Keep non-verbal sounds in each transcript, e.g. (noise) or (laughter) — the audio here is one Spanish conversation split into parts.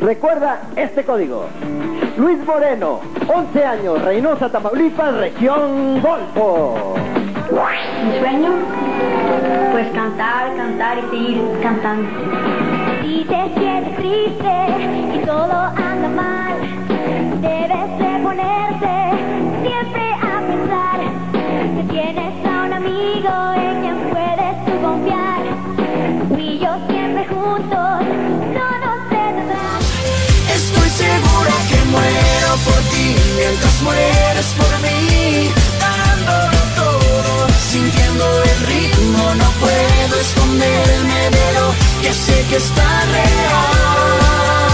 Recuerda este código. Luis Moreno, 11 años, Reynosa, Tamaulipas, región Golfo. Mi sueño, pues cantar, cantar y seguir cantando. Si te sientes triste y todo anda mal, mueres por mí, dándolo todo, sintiendo el ritmo, no puedo esconderme de lo que sé que está real.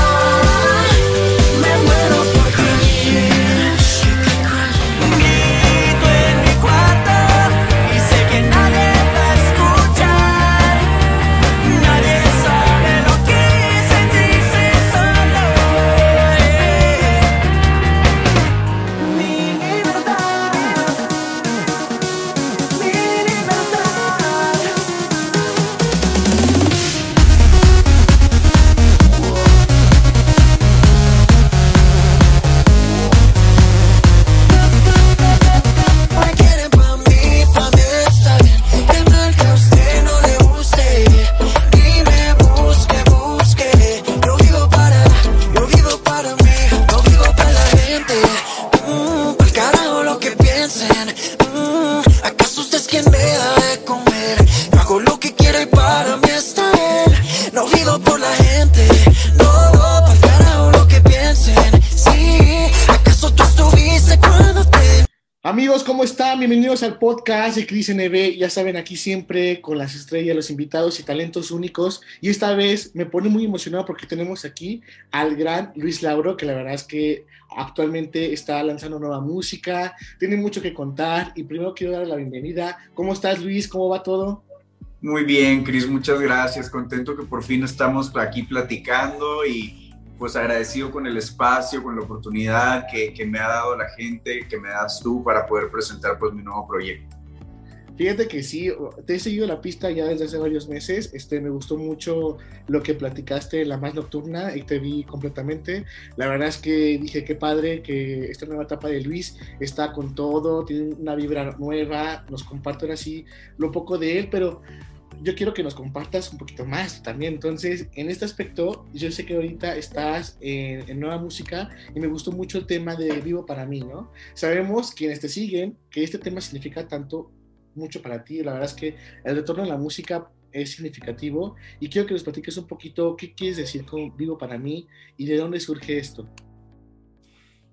Al podcast de Cris NB. Ya saben, aquí siempre con las estrellas, los invitados y talentos únicos. Y esta vez me pone muy emocionado porque tenemos aquí al gran Luis Lauro, que la verdad es que actualmente está lanzando nueva música, tiene mucho que contar. Y primero quiero darle la bienvenida. ¿Cómo estás, Luis? ¿Cómo va todo? Muy bien, Cris, muchas gracias. Contento que por fin estamos aquí platicando y pues agradecido con el espacio, con la oportunidad que, que me ha dado la gente, que me das tú para poder presentar pues mi nuevo proyecto. Fíjate que sí, te he seguido la pista ya desde hace varios meses. Este, me gustó mucho lo que platicaste la más nocturna y te vi completamente. La verdad es que dije qué padre que esta nueva etapa de Luis está con todo, tiene una vibra nueva, nos comparte ahora sí lo poco de él, pero yo quiero que nos compartas un poquito más también. Entonces, en este aspecto, yo sé que ahorita estás en, en, nueva música y me gustó mucho el tema de Vivo para mí, ¿no? Sabemos quienes te siguen que este tema significa tanto, mucho para ti. La verdad es que el retorno a la música es significativo y quiero que nos platiques un poquito qué quieres decir con Vivo para mí y de dónde surge esto.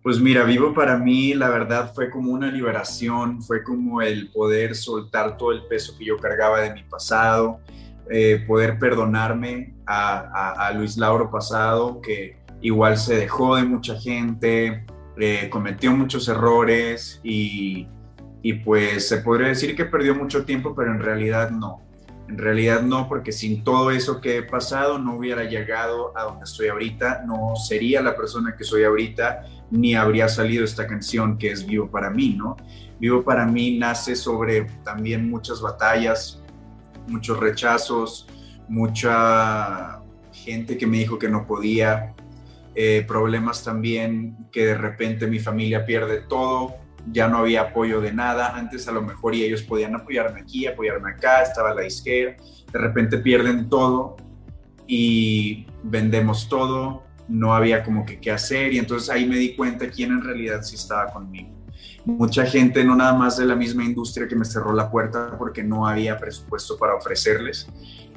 Pues mira, Vivo para mí, la verdad, fue como una liberación, fue como el poder soltar todo el peso que yo cargaba de mi pasado, eh, poder perdonarme a, Luis Lauro pasado, que igual se dejó de mucha gente, eh, cometió muchos errores y, y pues se podría decir que perdió mucho tiempo, pero en realidad no. En realidad no, porque sin todo eso que he pasado no hubiera llegado a donde estoy ahorita, no sería la persona que soy ahorita, ni habría salido esta canción que es Vivo para mí, ¿no? Vivo para mí nace sobre también muchas batallas, muchos rechazos, mucha gente que me dijo que no podía, eh, problemas también que de repente mi familia pierde todo, ya no había apoyo de nada, antes a lo mejor y ellos podían apoyarme aquí, apoyarme acá, estaba la disquera, de repente pierden todo y vendemos todo, no había como que qué hacer. Y entonces ahí me di cuenta quién en realidad sí estaba conmigo. Mucha gente, no nada más de la misma industria que me cerró la puerta porque no había presupuesto para ofrecerles,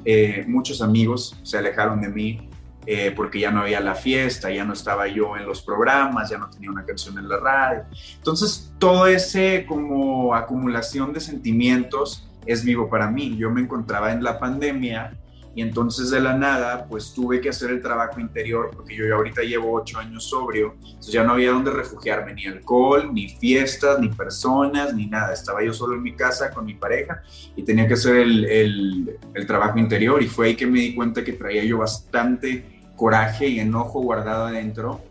eh, muchos amigos se alejaron de mí, eh, porque ya no había la fiesta, ya no estaba yo en los programas, ya no tenía una canción en la radio. Entonces, todo ese como acumulación de sentimientos es vivo para mí. Yo me encontraba en la pandemia y entonces de la nada, pues tuve que hacer el trabajo interior porque yo ahorita llevo ocho años sobrio, entonces ya no había donde refugiarme, ni alcohol, ni fiestas, ni personas, ni nada. Estaba yo solo en mi casa con mi pareja y tenía que hacer el, el, el trabajo interior y fue ahí que me di cuenta que traía yo bastante coraje y enojo guardado adentro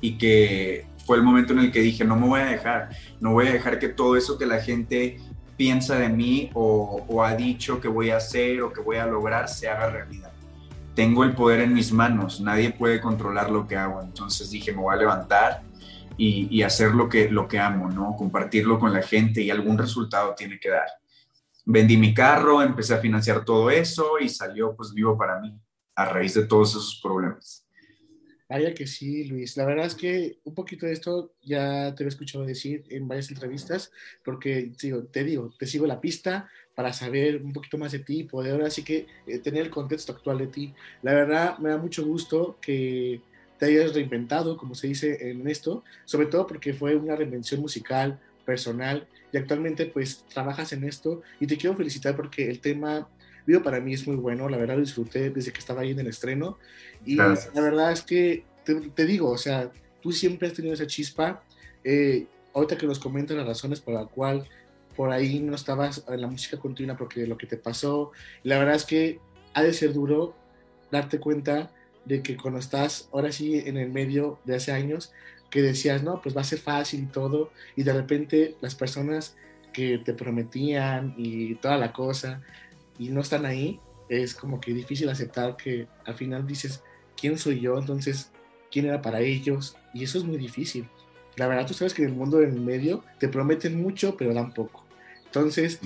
y que fue el momento en el que dije, no me voy a dejar, no voy a dejar que todo eso que la gente piensa de mí o, ha dicho que voy a hacer o que voy a lograr se haga realidad. tengo el poder en mis manos, nadie puede controlar lo que hago. Entonces dije, me voy a levantar y, y, hacer lo que, lo que amo, ¿no? Compartirlo con la gente y algún resultado tiene que dar. Vendí mi carro, empecé a financiar todo eso y salió pues vivo para mí a raíz de todos esos problemas. Vaya que sí, Luis. La verdad es que un poquito de esto ya te he escuchado decir en varias entrevistas, porque digo, te digo, te sigo la pista para saber un poquito más de ti y poder ahora sí que eh, tener el contexto actual de ti. La verdad me da mucho gusto que te hayas reinventado, como se dice en esto, sobre todo porque fue una reinvención musical, personal, y actualmente pues trabajas en esto y te quiero felicitar porque el tema Vivo para mí es muy bueno, la verdad lo disfruté desde que estaba ahí en el estreno. Y la verdad es que te, digo, o sea, tú siempre has tenido esa chispa. Eh, ahorita que nos comentas las razones por la cual por ahí no estabas en la música continua porque de lo que te pasó, la verdad es que ha de ser duro darte cuenta de que cuando estás ahora sí en el medio de hace años, que decías, no, pues va a ser fácil y todo, y de repente las personas que te prometían y toda la cosa, y no están ahí, es como que difícil aceptar que al final dices, ¿quién soy yo? Entonces, ¿quién era para ellos? Y eso es muy difícil. La verdad, tú sabes que en el mundo del medio te prometen mucho, pero dan poco. Entonces,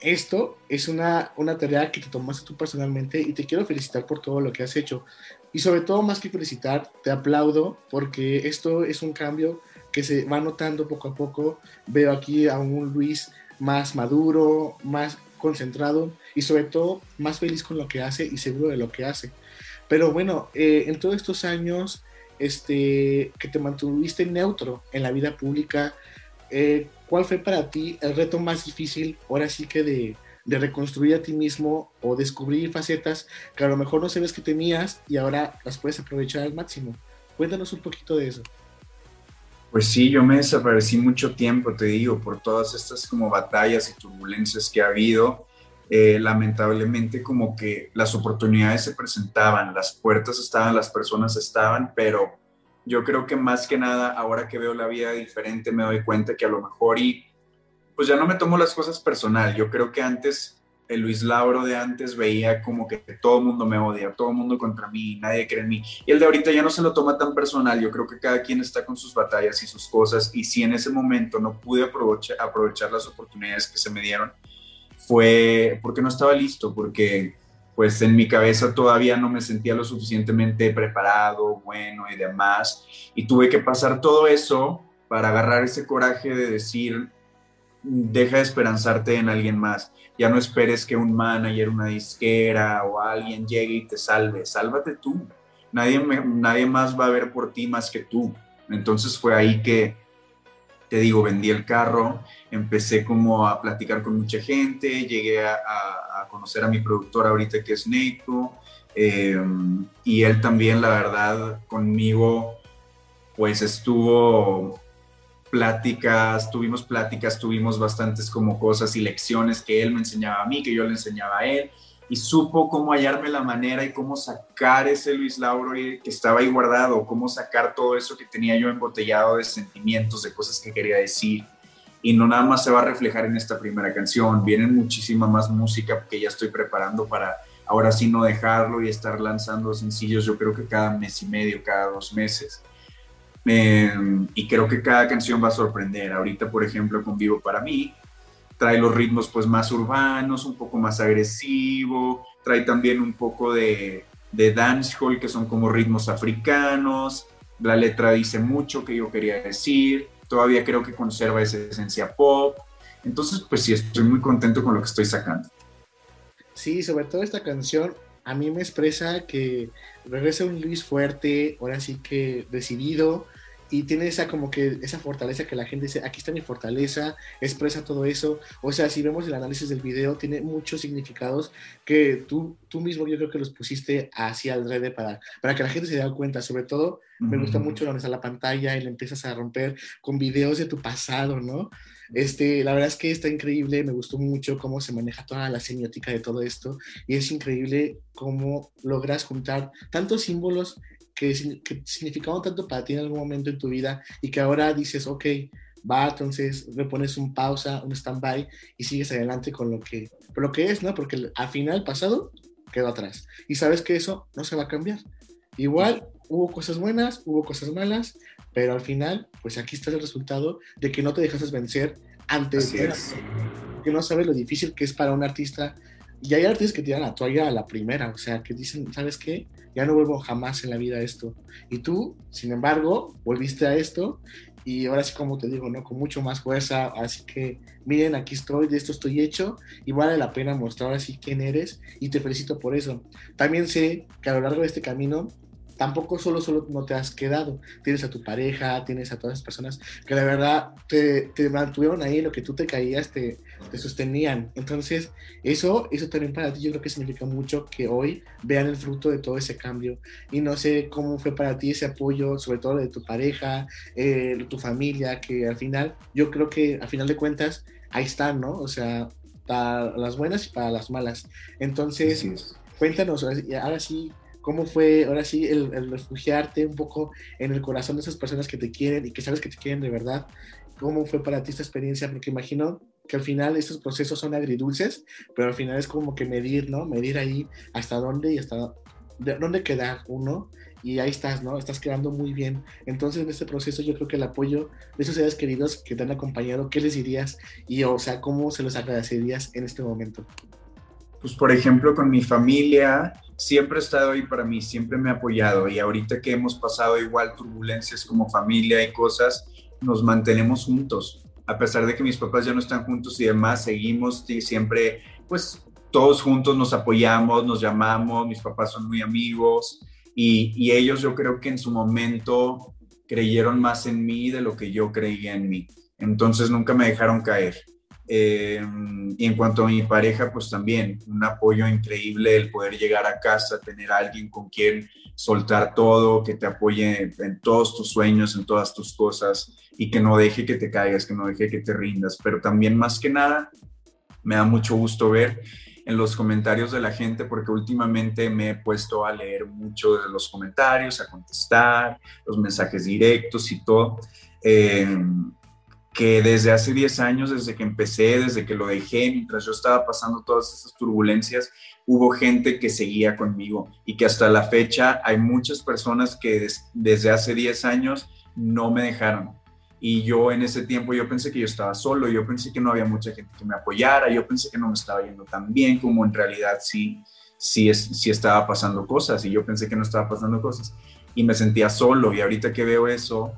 esto es una, una tarea que te tomaste tú personalmente y te quiero felicitar por todo lo que has hecho. Y sobre todo, más que felicitar, te aplaudo porque esto es un cambio que se va notando poco a poco. Veo aquí a un Luis más maduro, más concentrado y sobre todo más feliz con lo que hace y seguro de lo que hace. Pero bueno, eh, en todos estos años este, que te mantuviste neutro en la vida pública, eh, ¿cuál fue para ti el reto más difícil, ahora sí que de, de reconstruir a ti mismo o descubrir facetas que a lo mejor no sabes que tenías y ahora las puedes aprovechar al máximo? Cuéntanos un poquito de eso. Pues sí, yo me desaparecí mucho tiempo, te digo, por todas estas como batallas y turbulencias que ha habido. Eh, lamentablemente como que las oportunidades se presentaban, las puertas estaban, las personas estaban, pero yo creo que más que nada, ahora que veo la vida diferente, me doy cuenta que a lo mejor y pues ya no me tomo las cosas personal. Yo creo que antes el Luis Lauro de antes veía como que todo el mundo me odia, todo el mundo contra mí, nadie cree en mí. Y el de ahorita ya no se lo toma tan personal, yo creo que cada quien está con sus batallas y sus cosas. Y si en ese momento no pude aprovechar, aprovechar las oportunidades que se me dieron, fue porque no estaba listo, porque pues en mi cabeza todavía no me sentía lo suficientemente preparado, bueno y demás. Y tuve que pasar todo eso para agarrar ese coraje de decir, deja de esperanzarte en alguien más. Ya no esperes que un manager, una disquera o alguien llegue y te salve. Sálvate tú. Nadie, nadie más va a ver por ti más que tú. Entonces fue ahí que, te digo, vendí el carro, empecé como a platicar con mucha gente, llegué a, conocer a mi productor ahorita que es Neito, eh, y él también, la verdad, conmigo, pues estuvo pláticas, tuvimos pláticas, tuvimos bastantes como cosas y lecciones que él me enseñaba a mí, que yo le enseñaba a él, y supo cómo hallarme la manera y cómo sacar ese Luis Lauro que estaba ahí guardado, cómo sacar todo eso que tenía yo embotellado de sentimientos, de cosas que quería decir. Y no nada más se va a reflejar en esta primera canción, vienen muchísima más música que ya estoy preparando para ahora sí no dejarlo y estar lanzando sencillos, yo creo que cada mes y medio, cada dos meses. Em, y creo que cada canción va a sorprender. Ahorita, por ejemplo, con Vivo para mí, trae los ritmos pues más urbanos, un poco más agresivo, trae también un poco de, de dancehall, que son como ritmos africanos. La letra dice mucho que yo quería decir. Todavía creo que conserva esa esencia pop. Entonces, pues sí, estoy muy contento con lo que estoy sacando. Sí, sobre todo esta canción a mí me expresa que regresa un Luis fuerte, ahora sí que decidido, y tiene esa como que esa fortaleza que la gente dice, aquí está mi fortaleza, expresa todo eso. O sea, si vemos el análisis del video, tiene muchos significados que tú, tú mismo yo creo que los pusiste hacia el red para, para que la gente se dé cuenta. Sobre todo, me gusta mucho donde está la pantalla y le empiezas a romper con videos de tu pasado, ¿no? Este, la verdad es que está increíble, me gustó mucho cómo se maneja toda la semiótica de todo esto y es increíble cómo logras juntar tantos símbolos que, significaban tanto para ti en algún momento en tu vida y que ahora dices, ok, va, entonces le pones un pausa, un stand-by y sigues adelante con lo que, lo que es, ¿no? Porque al final pasado quedó atrás. Y sabes que eso no se va a cambiar. Igual hubo cosas buenas, hubo cosas malas, pero al final, pues aquí está el resultado de que no te dejaste vencer antes de que no sabes lo difícil que es para un artista. Y hay artistas que tiran la toalla a la primera, o sea, que dicen, ¿sabes qué? Ya no vuelvo jamás en la vida a esto. Y tú, sin embargo, volviste a esto y ahora sí, como te digo, ¿no? Con mucho más fuerza. Así que, miren, aquí estoy, de esto estoy hecho y vale la pena mostrar así quién eres y te felicito por eso. También sé que a lo largo de este camino tampoco solo, solo no te has quedado. Tienes a tu pareja, tienes a todas las personas que de verdad te, te mantuvieron ahí, lo que tú te caías te, te sostenían. Entonces, eso, eso también para ti yo creo que significa mucho que hoy vean el fruto de todo ese cambio. Y no sé cómo fue para ti ese apoyo, sobre todo de tu pareja, eh, tu familia, que al final, yo creo que al final de cuentas, ahí están, ¿no? O sea, para las buenas y para las malas. Entonces, cuéntanos, ahora sí, cómo fue, ahora sí, el, refugiarte un poco en el corazón de esas personas que te quieren y que sabes que te quieren de verdad. ¿Cómo fue para ti esta experiencia? Porque imagino que al final estos procesos son agridulces, pero al final es como que medir, ¿no? Medir ahí hasta dónde y hasta de- dónde quedar uno. Y ahí estás, ¿no? Estás quedando muy bien. Entonces, en este proceso, yo creo que el apoyo de esos seres queridos que te han acompañado, ¿qué les dirías? Y, o sea, ¿cómo se los agradecerías en este momento? Pues por ejemplo, con mi familia, siempre ha estado ahí para mí, siempre me ha apoyado y ahorita que hemos pasado igual turbulencias como familia y cosas, nos mantenemos juntos. A pesar de que mis papás ya no están juntos y demás, seguimos y siempre, pues todos juntos nos apoyamos, nos llamamos, mis papás son muy amigos y, y ellos yo creo que en su momento creyeron más en mí de lo que yo creía en mí. Entonces nunca me dejaron caer. Eh, y en cuanto a mi pareja, pues también un apoyo increíble el poder llegar a casa, tener alguien con quien soltar todo, que te apoye en todos tus sueños, en todas tus cosas y que no deje que te caigas, que no deje que te rindas. Pero también más que nada, me da mucho gusto ver en los comentarios de la gente porque últimamente me he puesto a leer mucho de los comentarios, a contestar los mensajes directos y todo. Eh, que desde hace 10 años, desde que empecé, desde que lo dejé, mientras yo estaba pasando todas esas turbulencias, hubo gente que seguía conmigo y que hasta la fecha hay muchas personas que des, desde hace 10 años no me dejaron. Y yo en ese tiempo yo pensé que yo estaba solo, yo pensé que no había mucha gente que me apoyara, yo pensé que no me estaba yendo tan bien como en realidad sí, sí, sí estaba pasando cosas y yo pensé que no estaba pasando cosas y me sentía solo y ahorita que veo eso,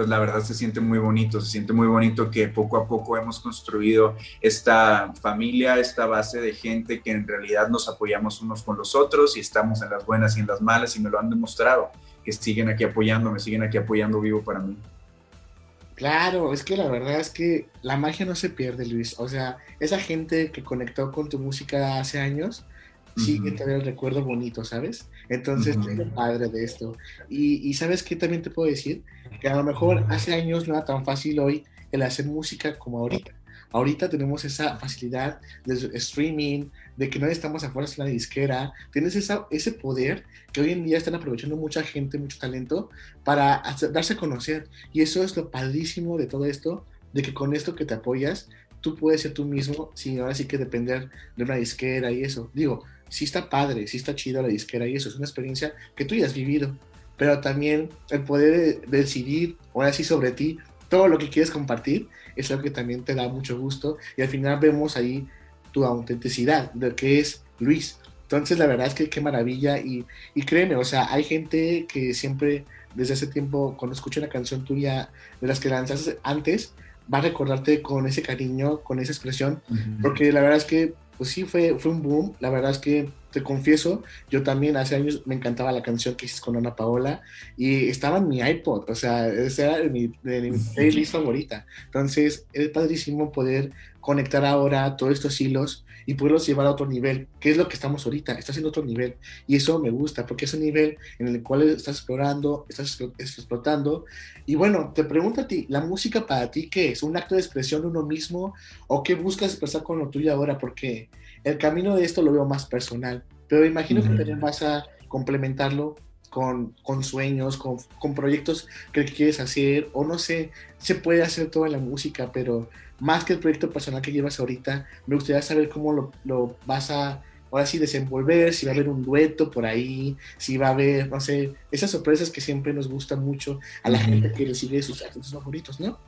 pues la verdad se siente muy bonito, se siente muy bonito que poco a poco hemos construido esta familia, esta base de gente que en realidad nos apoyamos unos con los otros y estamos en las buenas y en las malas y me lo han demostrado, que siguen aquí apoyándome, siguen aquí apoyando vivo para mí. Claro, es que la verdad es que la magia no se pierde, Luis. O sea, esa gente que conectó con tu música hace años, sigue todavía el recuerdo bonito, ¿sabes? Entonces, Ujú. es lo padre de esto. Y, y ¿sabes qué también te puedo decir? Que a lo mejor hace años no era tan fácil hoy el hacer música como ahorita. Ahorita tenemos esa facilidad de streaming, de que no estamos afuera de una disquera. Tienes esa, ese poder que hoy en día están aprovechando mucha gente, mucho talento, para hacer- darse a conocer. Y eso es lo padrísimo de todo esto, de que con esto que te apoyas, tú puedes ser tú mismo sin ahora sí que depender de una disquera y eso. Digo, sí está padre, sí está chido la disquera y eso, es una experiencia que tú ya has vivido, pero también el poder de- decidir ahora sí sobre ti todo lo que quieres compartir es algo que también te da mucho gusto y al final vemos ahí tu autenticidad, de que es Luis. Entonces la verdad es que qué maravilla y, y créeme, o sea, hay gente que siempre desde hace tiempo cuando escucha una canción tuya de las que lanzaste antes, va a recordarte con ese cariño, con esa expresión porque la verdad es que, pues sí, fue, fue un boom. La verdad es que, te confieso, yo también hace años me encantaba la canción que hiciste con Ana Paola y estaba en mi iPod, o sea, esa era de mi, de mi playlist favorita. Entonces, es padrísimo poder conectar ahora todos estos hilos y poderlos llevar a otro nivel, que es lo que estamos ahorita, estás en otro nivel. Y eso me gusta, porque es un nivel en el cual estás explorando, estás explo- explotando. Y bueno, te pregunto a ti, ¿la música para ti qué es? ¿Un acto de expresión de uno mismo? ¿O qué buscas expresar con lo tuyo ahora? Porque el camino de esto lo veo más personal, pero imagino que Ujú. también vas a complementarlo con, con sueños, con, con proyectos que quieres hacer, o no sé, se puede hacer todo en la música, pero más que el proyecto personal que llevas ahorita, me gustaría saber cómo lo, lo vas a ahora sí desenvolver, si va a haber un dueto por ahí, si va a haber, no sé, esas sorpresas que siempre nos gustan mucho a la gente que recibe sus artistas favoritos, ¿no?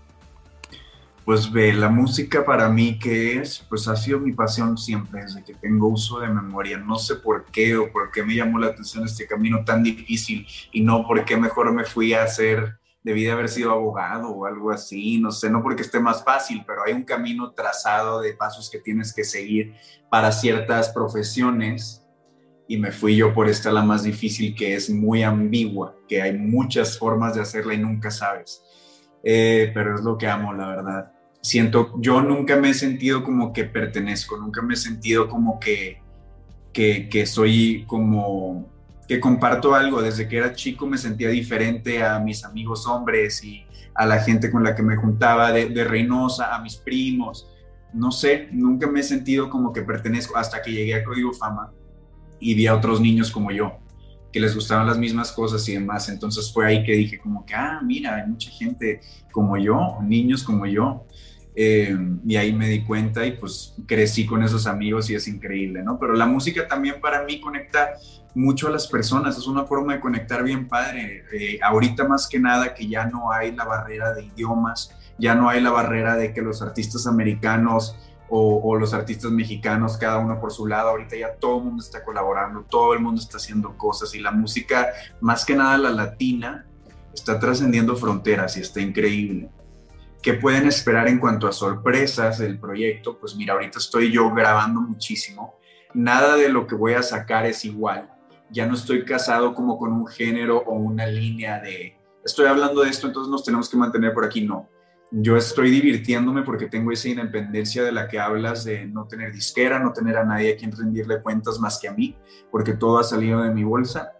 Pues ve, la música para mí que es, pues ha sido mi pasión siempre, desde que tengo uso de memoria. No sé por qué o por qué me llamó la atención este camino tan difícil y no por qué mejor me fui a hacer, debí de haber sido abogado o algo así, no sé, no porque esté más fácil, pero hay un camino trazado de pasos que tienes que seguir para ciertas profesiones y me fui yo por esta la más difícil que es muy ambigua, que hay muchas formas de hacerla y nunca sabes. Eh, pero es lo que amo, la verdad. Siento, yo nunca me he sentido como que pertenezco, nunca me he sentido como que, que, que soy como, que comparto algo. Desde que era chico me sentía diferente a mis amigos hombres y a la gente con la que me juntaba de, de Reynosa, a mis primos. No sé, nunca me he sentido como que pertenezco hasta que llegué a Código Fama y vi a otros niños como yo que les gustaban las mismas cosas y demás. Entonces fue ahí que dije como que, ah, mira, hay mucha gente como yo, niños como yo. Eh, y ahí me di cuenta y pues crecí con esos amigos y es increíble, ¿no? Pero la música también para mí conecta mucho a las personas, es una forma de conectar bien padre. Eh, ahorita más que nada que ya no hay la barrera de idiomas, ya no hay la barrera de que los artistas americanos o, los artistas mexicanos, cada uno por su lado. Ahorita ya todo el mundo está colaborando, todo el mundo está haciendo cosas y la música, más que nada la latina, está trascendiendo fronteras y está increíble. ¿Qué pueden esperar en cuanto a sorpresas del proyecto? Pues mira, ahorita estoy yo grabando muchísimo. Nada de lo que voy a sacar es igual. Ya no estoy casado como con un género o una línea de, estoy hablando de esto, entonces nos tenemos que mantener por aquí. No yo estoy divirtiéndome porque tengo esa independencia de la que hablas de no tener disquera, no tener a nadie a quien rendirle cuentas más que a mí, porque todo ha salido de mi bolsa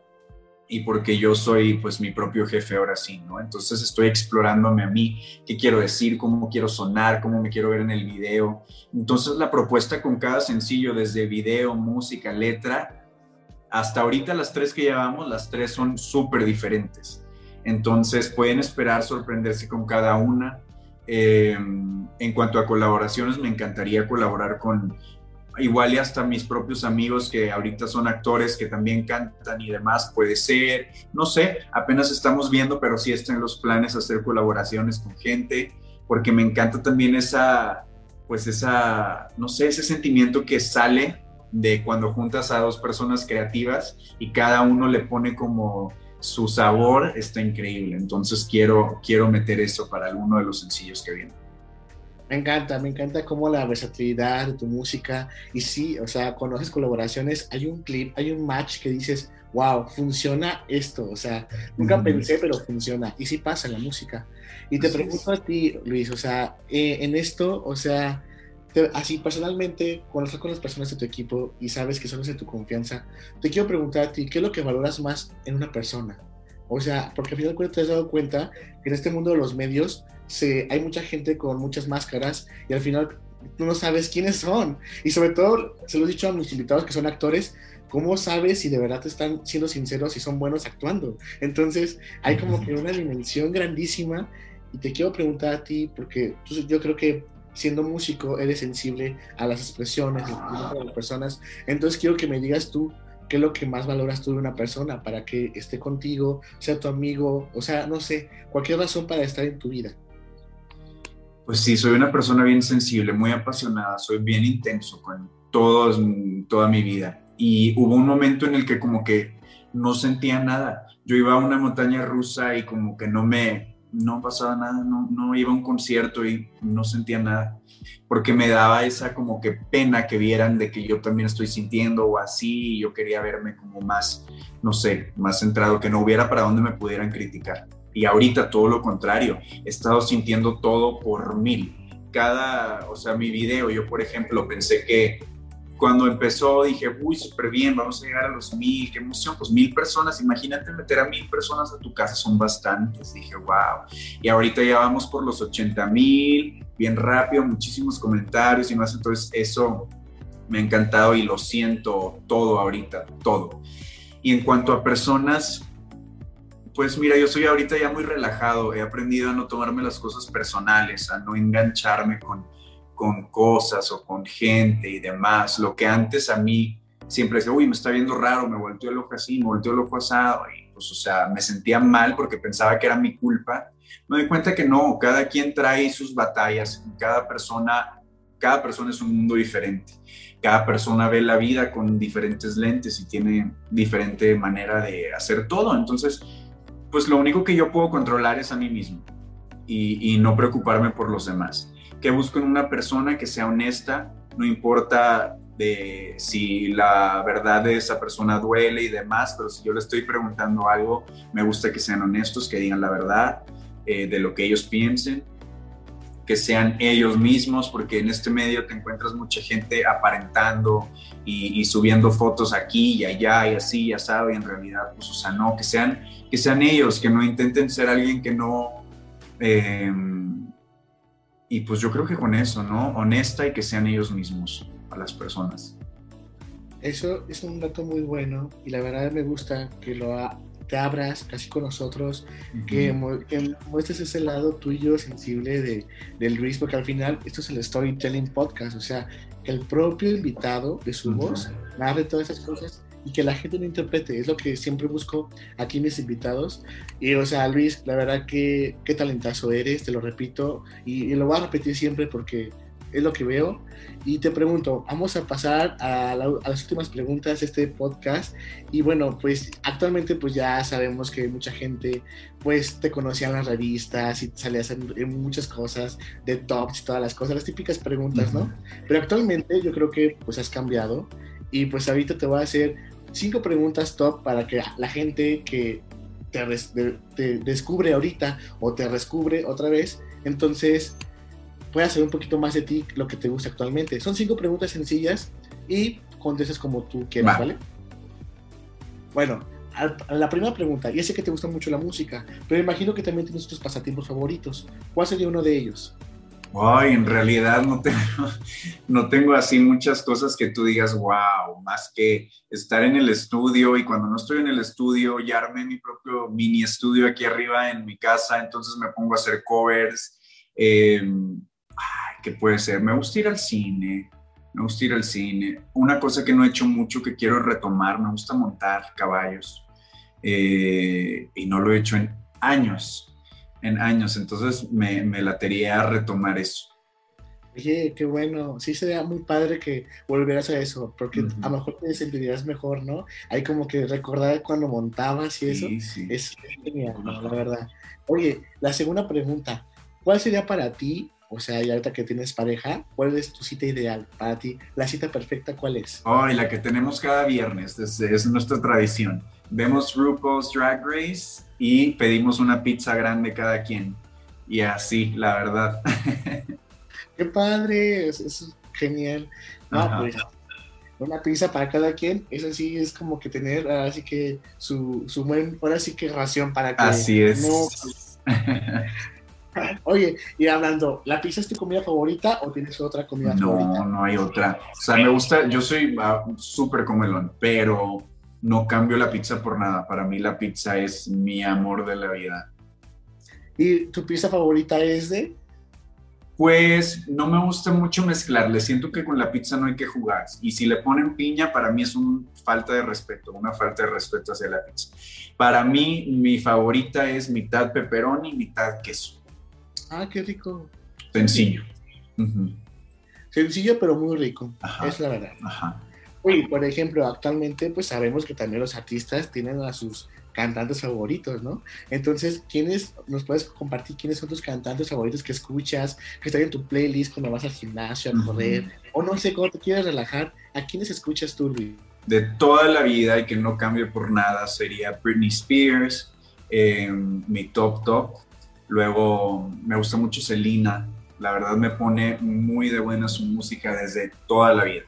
y porque yo soy pues mi propio jefe ahora sí, ¿no? Entonces estoy explorándome a mí, qué quiero decir, cómo quiero sonar, cómo me quiero ver en el video. Entonces la propuesta con cada sencillo, desde video, música, letra, hasta ahorita las tres que llevamos, las tres son súper diferentes. Entonces pueden esperar sorprenderse con cada una eh, en cuanto a colaboraciones, me encantaría colaborar con igual y hasta mis propios amigos que ahorita son actores que también cantan y demás, puede ser, no sé, apenas estamos viendo, pero sí están los planes hacer colaboraciones con gente, porque me encanta también esa, pues esa, no sé, ese sentimiento que sale de cuando juntas a dos personas creativas y cada uno le pone como su sabor está increíble. Entonces quiero, quiero meter eso para alguno de los sencillos que vienen. Me encanta, me encanta como la versatilidad de tu música. Y sí, o sea, cuando haces colaboraciones, hay un clip, hay un match que dices, wow, funciona esto. O sea, nunca pensé, pero funciona. Y sí pasa en la música. Y te pregunto a ti, Luis, o sea, eh, en esto, o sea, así personalmente, cuando estás con las personas de tu equipo y sabes que son de tu confianza, te quiero preguntar a ti, ¿qué es lo que valoras más en una persona? O sea, porque al final de cuentas te has dado cuenta que en este mundo de los medios se, hay mucha gente con muchas máscaras y al final tú no sabes quiénes son. Y sobre todo, se lo he dicho a mis invitados que son actores, ¿cómo sabes si de verdad te están siendo sinceros y son buenos actuando? Entonces, hay como que una dimensión grandísima y te quiero preguntar a ti, porque yo creo que siendo músico eres sensible a las expresiones de las personas. Entonces quiero que me digas tú qué es lo que más valoras tú de una persona para que esté contigo, sea tu amigo, o sea, no sé, cualquier razón para estar en tu vida. Pues sí, soy una persona bien sensible, muy apasionada, soy bien intenso con todos, toda mi vida. Y hubo un momento en el que como que no sentía nada. Yo iba a una montaña rusa y como que no me, no pasaba nada, no, no iba a un concierto y no sentía nada, porque me daba esa como que pena que vieran de que yo también estoy sintiendo o así, y yo quería verme como más, no sé, más centrado, que no hubiera para dónde me pudieran criticar. Y ahorita todo lo contrario, he estado sintiendo todo por mil. Cada, o sea, mi video, yo por ejemplo pensé que cuando empezó dije, uy, súper bien, vamos a llegar a los mil, qué emoción, pues mil personas, imagínate meter a mil personas a tu casa, son bastantes, dije, wow, y ahorita ya vamos por los 80 mil, bien rápido, muchísimos comentarios y más, entonces eso me ha encantado y lo siento todo ahorita, todo. Y en cuanto a personas, pues mira, yo soy ahorita ya muy relajado, he aprendido a no tomarme las cosas personales, a no engancharme con con cosas o con gente y demás, lo que antes a mí siempre decía, uy, me está viendo raro, me volteó el ojo así, me volteó el ojo asado, y pues, o sea, me sentía mal porque pensaba que era mi culpa. Me doy cuenta que no, cada quien trae sus batallas, cada persona, cada persona es un mundo diferente, cada persona ve la vida con diferentes lentes y tiene diferente manera de hacer todo, entonces, pues lo único que yo puedo controlar es a mí mismo y, y no preocuparme por los demás. Que busco en una persona que sea honesta, no importa de si la verdad de esa persona duele y demás, pero si yo le estoy preguntando algo, me gusta que sean honestos, que digan la verdad eh, de lo que ellos piensen, que sean ellos mismos, porque en este medio te encuentras mucha gente aparentando y, subiendo fotos aquí y allá y así, ya sabe, y en realidad, pues, o sea, no, que sean, que sean ellos, que no intenten ser alguien que no... Eh, y pues yo creo que con eso, ¿no? Honesta y que sean ellos mismos a las personas. Eso es un dato muy bueno y la verdad me gusta que lo te abras casi con nosotros, que, muestres ese lado tuyo sensible de, del Luis, porque al final esto es el storytelling podcast, o sea, el propio invitado de su voz narre todas esas cosas y que la gente lo interprete. Es lo que siempre busco aquí mis invitados. Y, o sea, Luis, la verdad que qué talentazo eres, te lo repito, y, y, lo voy a repetir siempre porque es lo que veo. Y te pregunto, vamos a pasar a, las últimas preguntas de este podcast. Y bueno, pues actualmente pues ya sabemos que mucha gente pues te conocía en las revistas y salías en, en muchas cosas de tops y todas las cosas, las típicas preguntas, ¿no? Pero actualmente yo creo que pues has cambiado y pues ahorita te voy a hacer cinco preguntas top para que la gente que te, te descubre ahorita o te descubre otra vez, entonces puedas saber un poquito más de ti, lo que te gusta actualmente. Son cinco preguntas sencillas y contestas como tú quieras, ¿vale? Bueno, la primera pregunta, ya sé que te gusta mucho la música, pero imagino que también tienes tus pasatiempos favoritos. ¿Cuál sería uno de ellos? Ay, en realidad no tengo, (laughs) no tengo así muchas cosas que tú digas, wow, más que estar en el estudio y cuando no estoy en el estudio ya armé mi propio mini estudio aquí arriba en mi casa, entonces me pongo a hacer covers. Eh, ¿qué puede ser? Me gusta ir al cine, me gusta ir al cine. Una cosa que no he hecho mucho que quiero retomar, me gusta montar caballos eh, y no lo he hecho en años, en años, entonces me, me latería retomar eso. Oye, qué bueno. Sí sería muy padre que volvieras a eso, porque a lo mejor te sentirías mejor, ¿no? Hay como que recordar cuando montabas y eso. Es genial, ¿no? la verdad. Oye, la segunda pregunta. ¿Cuál sería para ti o sea, y ahorita que tienes pareja, ¿cuál es tu cita ideal para ti? ¿La cita perfecta cuál es? Oh, la que tenemos cada viernes, es, es nuestra tradición. Vemos RuPaul's Drag Race y pedimos una pizza grande cada quien. Y así, la verdad. (laughs) Qué padre, es, genial. No, pues una pizza para cada quien, eso sí es como que tener así que su, su buen, ahora sí que ración para que así es. no (laughs) Oye, y hablando, ¿la pizza es tu comida favorita o tienes otra comida favorita? No, no hay otra. O sea, me gusta, yo soy ah, súper comelón, pero no cambio la pizza por nada. Para mí la pizza es mi amor de la vida. ¿Y tu pizza favorita es de? Pues no me gusta mucho mezclarle. Siento que con la pizza no hay que jugar. Y si le ponen piña, para mí es una falta de respeto, una falta de respeto hacia la pizza. Para mí, mi favorita es mitad pepperoni, mitad queso. Ah, qué rico. Sencillo. Sencillo, pero muy rico. Es la verdad. Ajá. Oye, por ejemplo, actualmente pues sabemos que también los artistas tienen a sus cantantes favoritos, ¿no? Entonces, ¿quiénes, nos puedes compartir quiénes son tus cantantes favoritos que escuchas, que están en tu playlist cuando vas al gimnasio a correr, o no sé, cuando te quieres relajar, ¿a quiénes escuchas tú, Luis? De toda la vida y que no cambie por nada sería Britney Spears, eh, mi top top, Luego me gusta mucho Selena, la verdad me pone muy de buena su música desde toda la vida.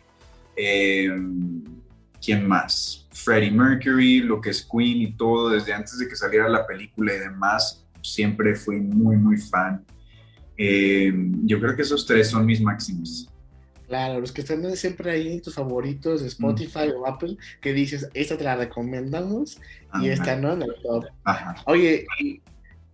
Eh, ¿Quién más? Freddie Mercury, lo que es Queen y todo, desde antes de que saliera la película y demás, siempre fui muy, muy fan. Eh, yo creo que esos tres son mis máximos. Claro, los que están siempre ahí tus favoritos de Spotify o Apple, que dices, esta te la recomendamos y esta no el top. Oye,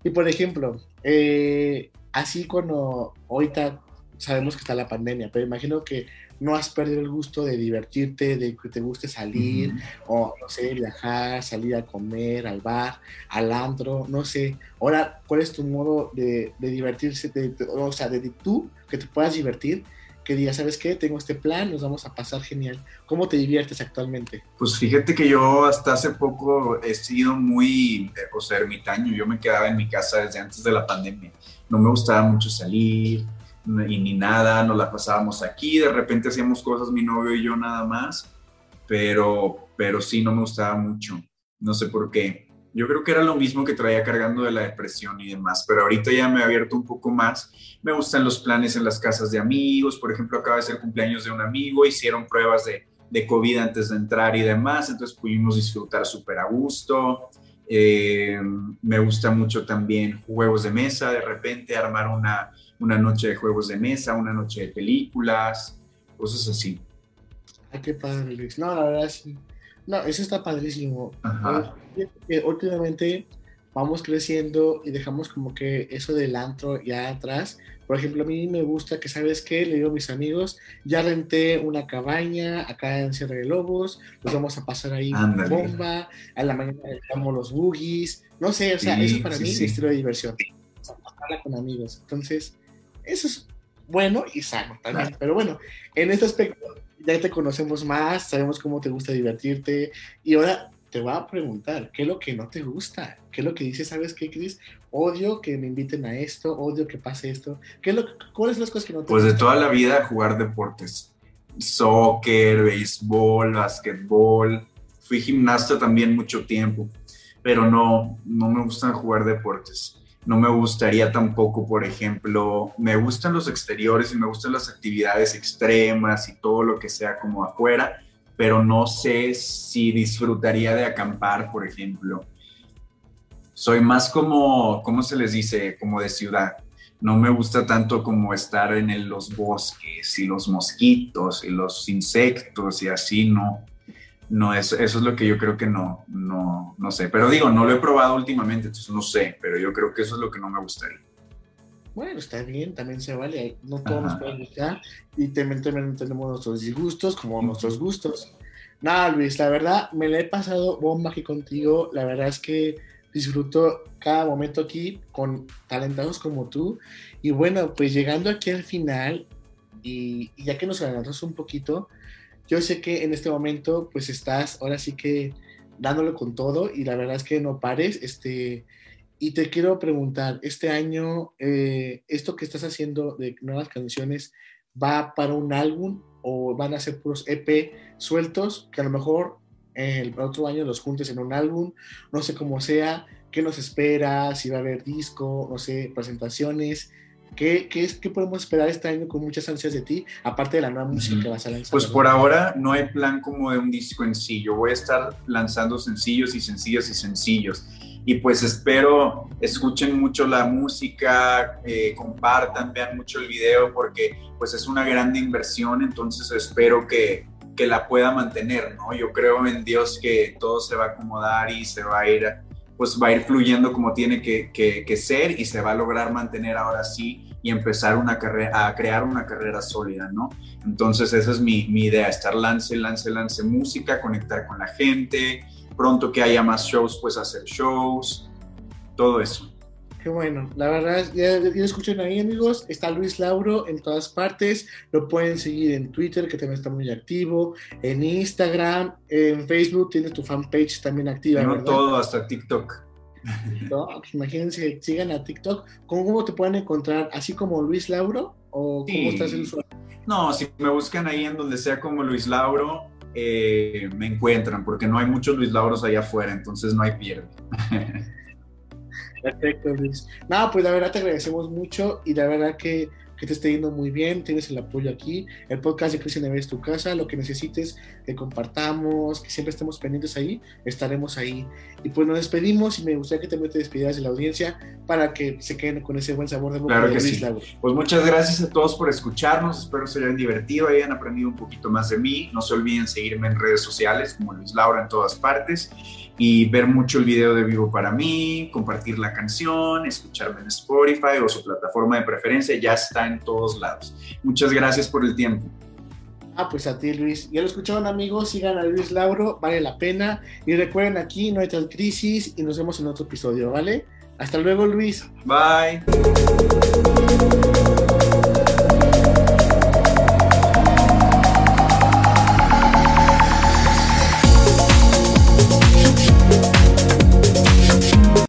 y por ejemplo, eh, así cuando ahorita sabemos que está la pandemia, pero imagino que no has perdido el gusto de divertirte, de que te guste salir, o no sé, viajar, salir a comer, al bar, al antro, no sé. Ahora, ¿cuál es tu modo de, de divertirse, de- de- o sea, de, tú, que te puedas divertir, que digas, ¿sabes qué? Tengo este plan, nos vamos a pasar genial. ¿Cómo te diviertes actualmente? Pues fíjate que yo hasta hace poco he sido muy, eh, o sea, ermitaño. Yo me quedaba en mi casa desde antes de la pandemia. No me gustaba mucho salir y ni nada. Nos la pasábamos aquí. De repente hacíamos cosas mi novio y yo nada más. Pero, pero sí, no me gustaba mucho. No sé por qué. Yo creo que era lo mismo que traía cargando de la depresión y demás. Pero ahorita ya me he abierto un poco más. Me gustan los planes en las casas de amigos. Por ejemplo, acaba de ser cumpleaños de un amigo. Hicieron pruebas de de COVID antes de entrar y demás, entonces pudimos disfrutar súper a gusto. Eh, me gusta mucho también juegos de mesa, de repente armar una, una noche de juegos de mesa, una noche de películas, cosas así. Ay, qué padre, Luis. No, la verdad sí. No, eso está padrísimo. Ajá. Eh, últimamente vamos creciendo y dejamos como que eso del antro ya atrás. Por ejemplo, a mí me gusta que, ¿sabes qué? Le digo a mis amigos, ya renté una cabaña acá en Sierra de Lobos, nos vamos a pasar ahí Ándale. bomba, a la mañana dejamos los boogies, no sé, o sea, Sí, eso para sí, mí es sí. mi estilo de diversión. O sea, pasarla con amigos. Entonces, eso es bueno y sano también. Claro. Pero bueno, en este aspecto ya te conocemos más, sabemos cómo te gusta divertirte y ahora te voy a preguntar, ¿qué es lo que no te gusta? ¿Qué es lo que dices? ¿Sabes qué, Cris? Odio que me inviten a esto, odio que pase esto. ¿Qué es lo, ¿Cuáles son las cosas que no te Pues de toda la vida jugar deportes, soccer, béisbol, básquetbol. Fui gimnasta también mucho tiempo, pero no, no me gustan jugar deportes. No me gustaría tampoco, por ejemplo, me gustan los exteriores y me gustan las actividades extremas y todo lo que sea como afuera, pero no sé si disfrutaría de acampar, por ejemplo. Soy más como, ¿cómo se les dice? Como de ciudad no me gusta tanto como estar en los bosques y los mosquitos y los insectos y así, no. No, eso, eso es lo que yo creo que no, no, no sé. Pero digo, no lo he probado últimamente, entonces no sé, pero yo creo que eso es lo que no me gustaría. Bueno, está bien, también se vale. No todos nos pueden gustar y también, también tenemos nuestros disgustos como nuestros gustos. Nada, Luis, la verdad me la he pasado bomba aquí contigo. La verdad es que disfruto cada momento aquí con talentados como tú. Y bueno, pues llegando aquí al final y, y ya que nos adelantamos un poquito, yo sé que en este momento pues estás ahora sí que dándolo con todo y la verdad es que no pares. Este, y te quiero preguntar, este año, eh, esto que estás haciendo de nuevas canciones, ¿va para un álbum o van a ser puros EP sueltos que a lo mejor el otro año los juntes en un álbum? No sé cómo sea, ¿qué nos espera? Si va a haber disco, no sé, presentaciones. ¿Qué, qué, es, ¿Qué podemos esperar este año con muchas ansias de ti, aparte de la nueva música que vas a lanzar? Pues por ahora no hay plan como de un disco en sí. Yo voy a estar lanzando sencillos y sencillos y sencillos. Y pues espero escuchen mucho la música, eh, compartan, vean mucho el video porque pues es una grande inversión, entonces espero que, que la pueda mantener, ¿no? Yo creo en Dios que todo se va a acomodar y se va a ir, pues va a ir fluyendo como tiene que, que, ser y se va a lograr mantener ahora sí y empezar una carrera, a crear una carrera sólida, ¿no? Entonces esa es mi, mi idea, estar lance, lance, lance música, conectar con la gente, pronto que haya más shows, pues hacer shows, todo eso. Qué bueno, la verdad, ya, ya escuchan ahí amigos, está Luis Lauro en todas partes, lo pueden seguir en Twitter, que también está muy activo, en Instagram, en Facebook, tienes tu fanpage también activa, ¿verdad? todo, hasta TikTok. No, pues imagínense, sigan a TikTok, ¿cómo, cómo te pueden encontrar? ¿Así como Luis Lauro? ¿O Sí. cómo estás en usuario? No, si me buscan ahí en donde sea como Luis Lauro, eh, me encuentran, porque no hay muchos Luis Lauros allá afuera, entonces no hay pierde. (laughs) Perfecto, Luis. No, pues la verdad te agradecemos mucho y la verdad que, que te esté yendo muy bien, tienes el apoyo aquí. El podcast de Cristian es tu casa, lo que necesites, que compartamos, que siempre estemos pendientes ahí, estaremos ahí. Y pues nos despedimos y me gustaría que también te despidieras de la audiencia para que se queden con ese buen sabor de boca Claro de que Luis sí. Pues muchas gracias a todos por escucharnos, espero se hayan divertido, hayan aprendido un poquito más de mí. No se olviden seguirme en redes sociales como Luis Laura en todas partes y ver mucho el video de Vivo para mí, compartir la canción, escucharme en Spotify o su plataforma de preferencia, ya está en todos lados. Muchas gracias por el tiempo. Ah, pues a ti, Luis. Ya lo escucharon, amigos. Sigan a Luis Lauro, vale la pena. Y recuerden aquí, no hay tal crisis. Y nos vemos en otro episodio, ¿vale? Hasta luego, Luis. Bye.